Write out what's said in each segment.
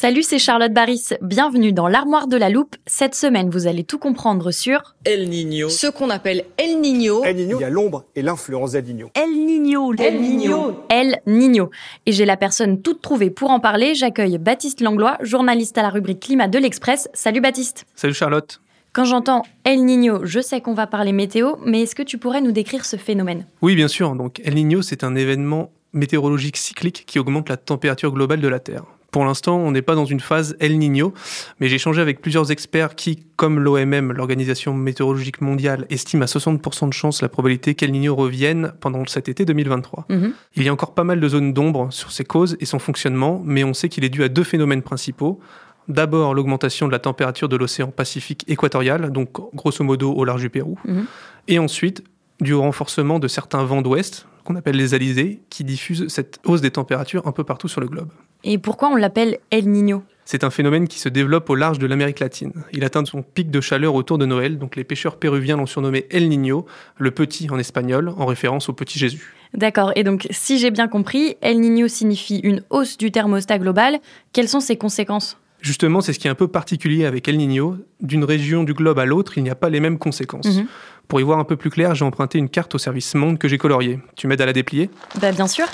Salut, c'est Charlotte Baris. Bienvenue dans l'armoire de la loupe. Cette semaine, vous allez tout comprendre sur El Niño. Ce qu'on appelle El Niño. El Niño, il y a l'ombre et l'influence d'El Niño. El Niño. El Niño. El Niño. Et j'ai la personne toute trouvée pour en parler. J'accueille Baptiste Langlois, journaliste à la rubrique Climat de l'Express. Salut Baptiste. Salut Charlotte. Quand j'entends El Niño, je sais qu'on va parler météo, mais est-ce que tu pourrais nous décrire ce phénomène? Oui, bien sûr. Donc El Niño, c'est un événement météorologique cyclique qui augmente la température globale de la Terre. Pour l'instant, on n'est pas dans une phase El Niño, mais j'ai échangé avec plusieurs experts qui, comme l'OMM, l'Organisation météorologique mondiale, estiment à 60% de chance la probabilité qu'El Niño revienne pendant cet été 2023. Mhm. Il y a encore pas mal de zones d'ombre sur ses causes et son fonctionnement, mais on sait qu'il est dû à deux phénomènes principaux. D'abord, l'augmentation de la température de l'océan Pacifique équatorial, donc grosso modo au large du Pérou. Mhm. Et ensuite, du renforcement de certains vents d'ouest, qu'on appelle les alizés, qui diffusent cette hausse des températures un peu partout sur le globe. Et pourquoi on l'appelle El Niño? C'est un phénomène qui se développe au large de l'Amérique latine. Il atteint son pic de chaleur autour de Noël, donc les pêcheurs péruviens l'ont surnommé El Niño, le petit en espagnol, en référence au petit Jésus. D'accord, et donc si j'ai bien compris, El Niño signifie une hausse du thermostat global. Quelles sont ses conséquences? Justement, c'est ce qui est un peu particulier avec El Niño. D'une région du globe à l'autre, il n'y a pas les mêmes conséquences. Mhm. Pour y voir un peu plus clair, j'ai emprunté une carte au service Monde que j'ai coloriée. Tu m'aides à la déplier? Bah bien sûr.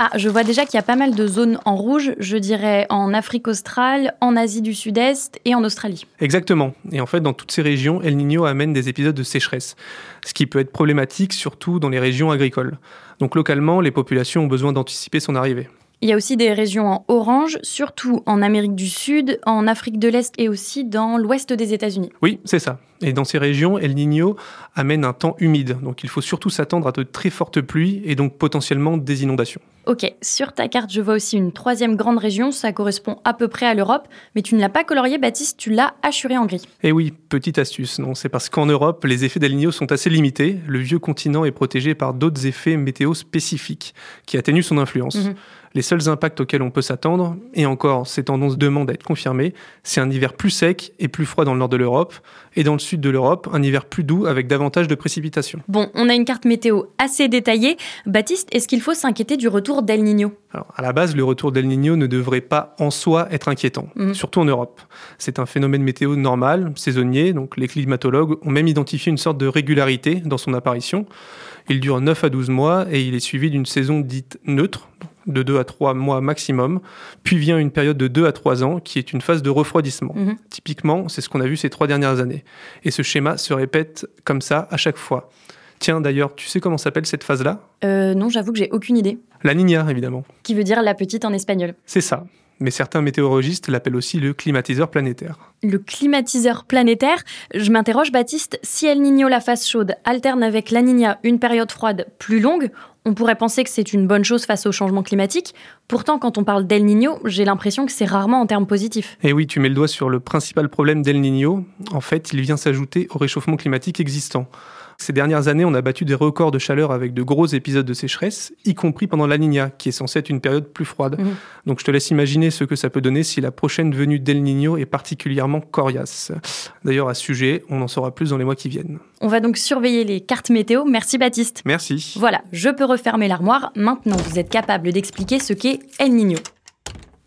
Ah, je vois déjà qu'il y a pas mal de zones en rouge, je dirais en Afrique australe, en Asie du Sud-Est et en Australie. Exactement. Et en fait, dans toutes ces régions, El Niño amène des épisodes de sécheresse, ce qui peut être problématique surtout dans les régions agricoles. Donc localement, les populations ont besoin d'anticiper son arrivée. Il y a aussi des régions en orange, surtout en Amérique du Sud, en Afrique de l'Est et aussi dans l'ouest des États-Unis. Oui, c'est ça. Et dans ces régions, El Niño amène un temps humide. Donc il faut surtout s'attendre à de très fortes pluies et donc potentiellement des inondations. Ok, sur ta carte, je vois aussi une troisième grande région, ça correspond à peu près à l'Europe, mais tu ne l'as pas colorié, Baptiste, tu l'as assuré en gris. Et oui, petite astuce, non, c'est parce qu'en Europe, les effets d'El Niño sont assez limités. Le vieux continent est protégé par d'autres effets météo spécifiques qui atténuent son influence. Mhm. Les seuls impacts auxquels on peut s'attendre, et encore, ces tendances demandent à être confirmées, c'est un hiver plus sec et plus froid dans le nord de l'Europe, et dans le sud de l'Europe, un hiver plus doux avec davantage de précipitations. Bon, on a une carte météo assez détaillée. Baptiste, est-ce qu'il faut s'inquiéter du retour d'El Niño? Alors, à la base, le retour d'El Niño ne devrait pas en soi être inquiétant, Mhm. surtout en Europe. C'est un phénomène météo normal, saisonnier, donc les climatologues ont même identifié une sorte de régularité dans son apparition. Il dure 9 à 12 mois et il est suivi d'une saison dite neutre, de 2 à 3 mois maximum, puis vient une période de 2 à 3 ans qui est une phase de refroidissement. Mhm. Typiquement, c'est ce qu'on a vu ces trois dernières années. Et ce schéma se répète comme ça à chaque fois. Tiens, d'ailleurs, tu sais comment s'appelle cette phase-là? Euh, non, j'avoue que j'ai aucune idée. La Niña, évidemment. Qui veut dire la petite en espagnol. C'est ça. Mais certains météorologistes l'appellent aussi le climatiseur planétaire. Le climatiseur planétaire, je m'interroge Baptiste, si El Niño la phase chaude alterne avec La Niña une période froide plus longue, on pourrait penser que c'est une bonne chose face au changement climatique. Pourtant, quand on parle d'El Niño, j'ai l'impression que c'est rarement en termes positifs. Et oui, tu mets le doigt sur le principal problème d'El Niño. En fait, il vient s'ajouter au réchauffement climatique existant. Ces dernières années, on a battu des records de chaleur avec de gros épisodes de sécheresse, y compris pendant la Niña, qui est censée être une période plus froide. Mhm. Donc je te laisse imaginer ce que ça peut donner si la prochaine venue d'El Niño est particulièrement coriace. D'ailleurs, à ce sujet, on en saura plus dans les mois qui viennent. On va donc surveiller les cartes météo. Merci Baptiste. Merci. Voilà, je peux refermer l'armoire. Maintenant, vous êtes capable d'expliquer ce qu'est El Niño.